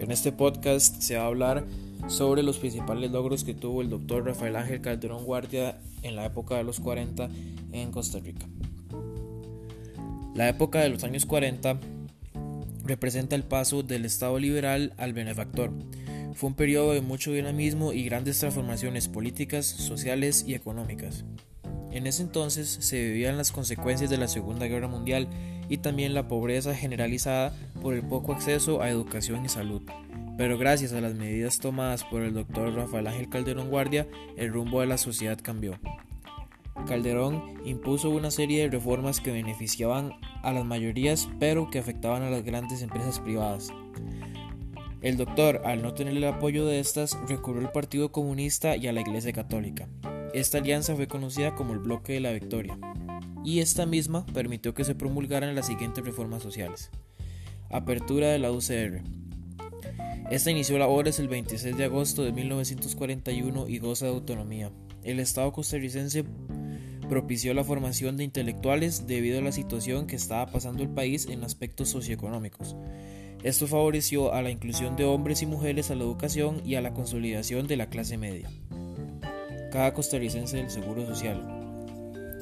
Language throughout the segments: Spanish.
En este podcast se va a hablar sobre los principales logros que tuvo el doctor Rafael Ángel Calderón Guardia en la época de los 40 en Costa Rica. La época de los años 40 representa el paso del Estado liberal al benefactor. Fue un periodo de mucho dinamismo y grandes transformaciones políticas, sociales y económicas. En ese entonces se vivían las consecuencias de la Segunda Guerra Mundial y también la pobreza generalizada por el poco acceso a educación y salud. Pero gracias a las medidas tomadas por el doctor Rafael Ángel Calderón Guardia, el rumbo de la sociedad cambió. Calderón impuso una serie de reformas que beneficiaban a las mayorías pero que afectaban a las grandes empresas privadas. El doctor, al no tener el apoyo de estas, recurrió al Partido Comunista y a la Iglesia Católica. Esta alianza fue conocida como el Bloque de la Victoria, y esta misma permitió que se promulgaran las siguientes reformas sociales. Apertura de la UCR. Esta inició labores el 26 de agosto de 1941 y goza de autonomía. El Estado costarricense propició la formación de intelectuales debido a la situación que estaba pasando el país en aspectos socioeconómicos. Esto favoreció a la inclusión de hombres y mujeres a la educación y a la consolidación de la clase media cada costarricense del Seguro Social.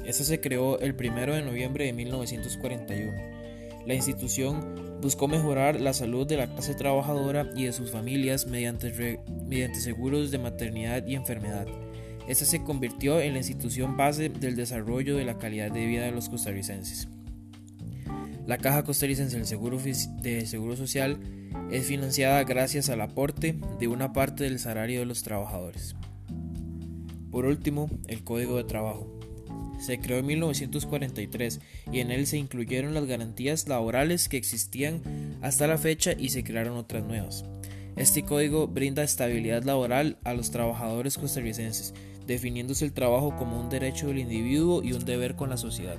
Esta se creó el 1 de noviembre de 1941. La institución buscó mejorar la salud de la clase trabajadora y de sus familias mediante, mediante seguros de maternidad y enfermedad. Esta se convirtió en la institución base del desarrollo de la calidad de vida de los costarricenses. La Caja Costarricense del Seguro, de Seguro Social es financiada gracias al aporte de una parte del salario de los trabajadores. Por último, el Código de Trabajo. Se creó en 1943 y en él se incluyeron las garantías laborales que existían hasta la fecha y se crearon otras nuevas. Este código brinda estabilidad laboral a los trabajadores costarricenses, definiéndose el trabajo como un derecho del individuo y un deber con la sociedad.